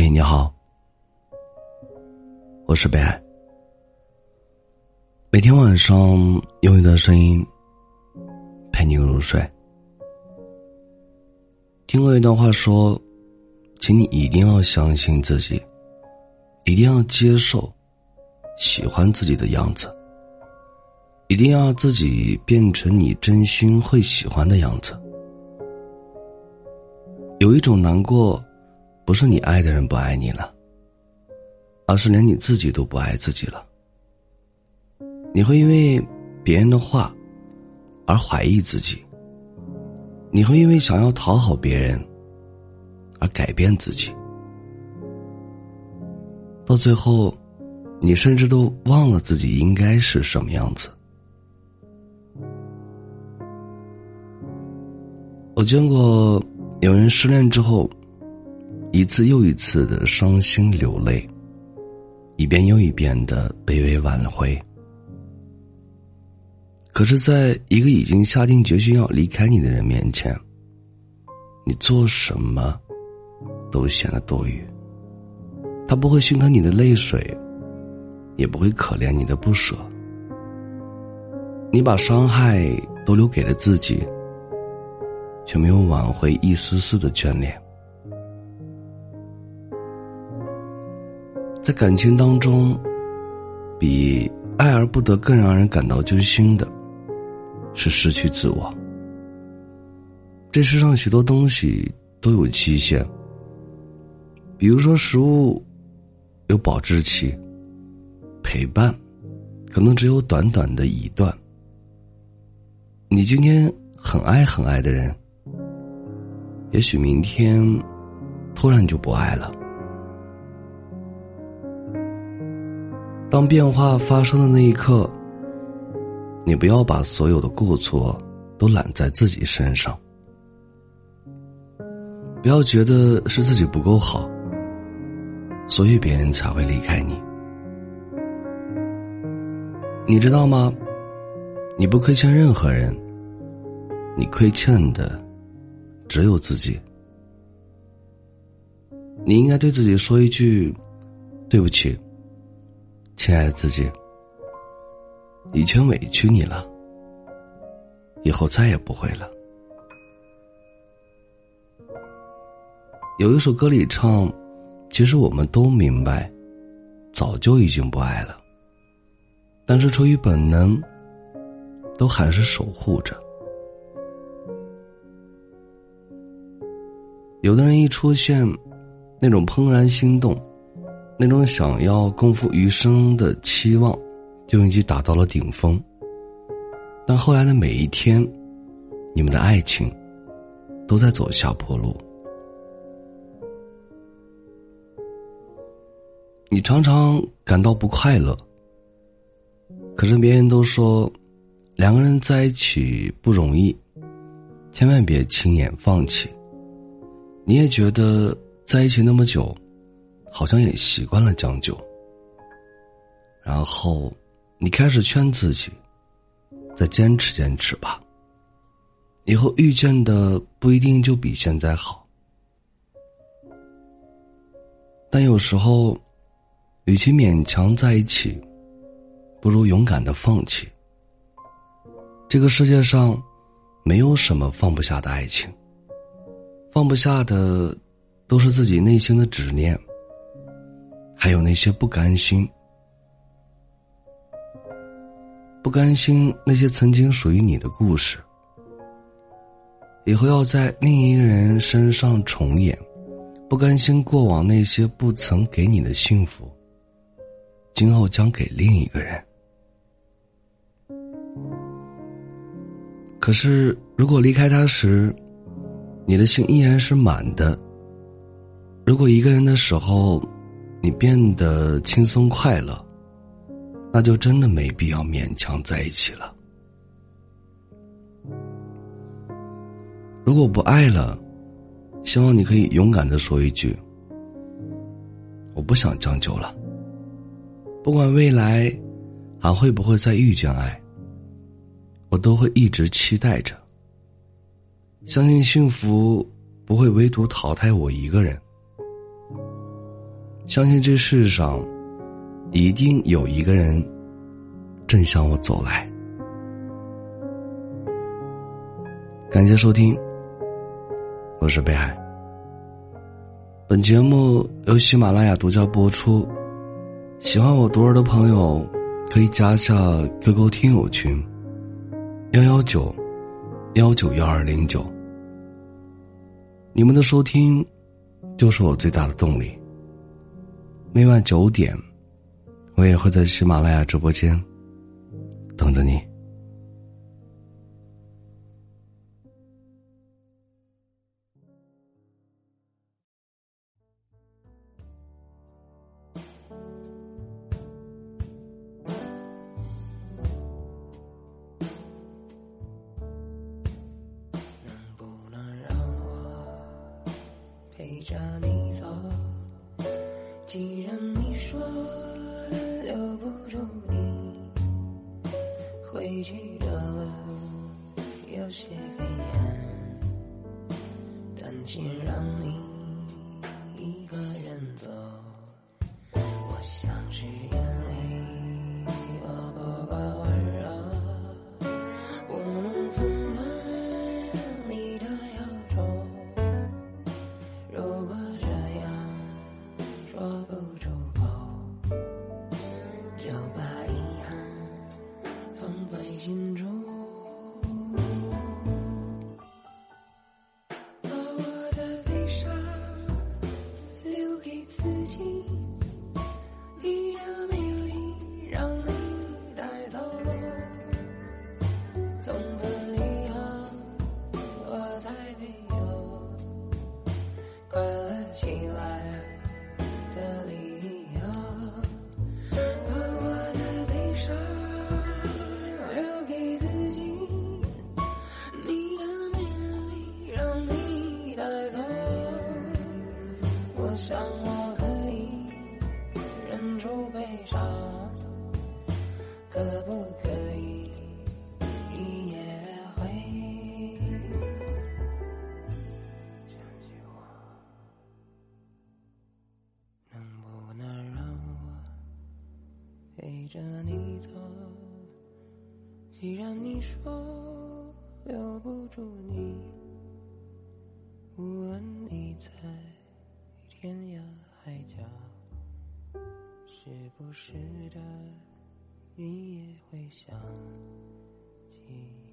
嘿，你好，我是北海。每天晚上用一段声音陪你入睡。听过一段话说，请你一定要相信自己，一定要接受喜欢自己的样子，一定要自己变成你真心会喜欢的样子。有一种难过。不是你爱的人不爱你了，而是连你自己都不爱自己了。你会因为别人的话而怀疑自己，你会因为想要讨好别人而改变自己，到最后，你甚至都忘了自己应该是什么样子。我见过有人失恋之后。一次又一次的伤心流泪，一遍又一遍的卑微挽回。可是，在一个已经下定决心要离开你的人面前，你做什么都显得多余。他不会心疼你的泪水，也不会可怜你的不舍。你把伤害都留给了自己，却没有挽回一丝丝的眷恋。在感情当中，比爱而不得更让人感到揪心的，是失去自我。这世上许多东西都有期限，比如说食物有保质期，陪伴可能只有短短的一段。你今天很爱很爱的人，也许明天突然就不爱了。当变化发生的那一刻，你不要把所有的过错都揽在自己身上，不要觉得是自己不够好，所以别人才会离开你。你知道吗？你不亏欠任何人，你亏欠的只有自己。你应该对自己说一句：“对不起。”亲爱的自己，以前委屈你了，以后再也不会了。有一首歌里唱：“其实我们都明白，早就已经不爱了，但是出于本能，都还是守护着。”有的人一出现，那种怦然心动。那种想要共赴余生的期望，就已经达到了顶峰。但后来的每一天，你们的爱情都在走下坡路。你常常感到不快乐，可是别人都说，两个人在一起不容易，千万别轻言放弃。你也觉得在一起那么久。好像也习惯了将就，然后你开始劝自己，再坚持坚持吧。以后遇见的不一定就比现在好，但有时候，与其勉强在一起，不如勇敢的放弃。这个世界上，没有什么放不下的爱情，放不下的，都是自己内心的执念。还有那些不甘心，不甘心那些曾经属于你的故事，以后要在另一个人身上重演，不甘心过往那些不曾给你的幸福，今后将给另一个人。可是，如果离开他时，你的心依然是满的；如果一个人的时候，你变得轻松快乐，那就真的没必要勉强在一起了。如果不爱了，希望你可以勇敢的说一句：“我不想将就了。”不管未来还会不会再遇见爱，我都会一直期待着。相信幸福不会唯独淘汰我一个人。相信这世上一定有一个人正向我走来。感谢收听，我是北海。本节目由喜马拉雅独家播出。喜欢我独儿的朋友，可以加下 QQ 听友群：幺幺九幺九幺二零九。你们的收听，就是我最大的动力。每晚九点，我也会在喜马拉雅直播间等着你。能不能让我陪着你，既然你说留不住你，回去的路有些黑暗，担心让你一个人走，我想是眼着你走？既然你说留不住你，无论你在天涯海角，时不时的你也会想起。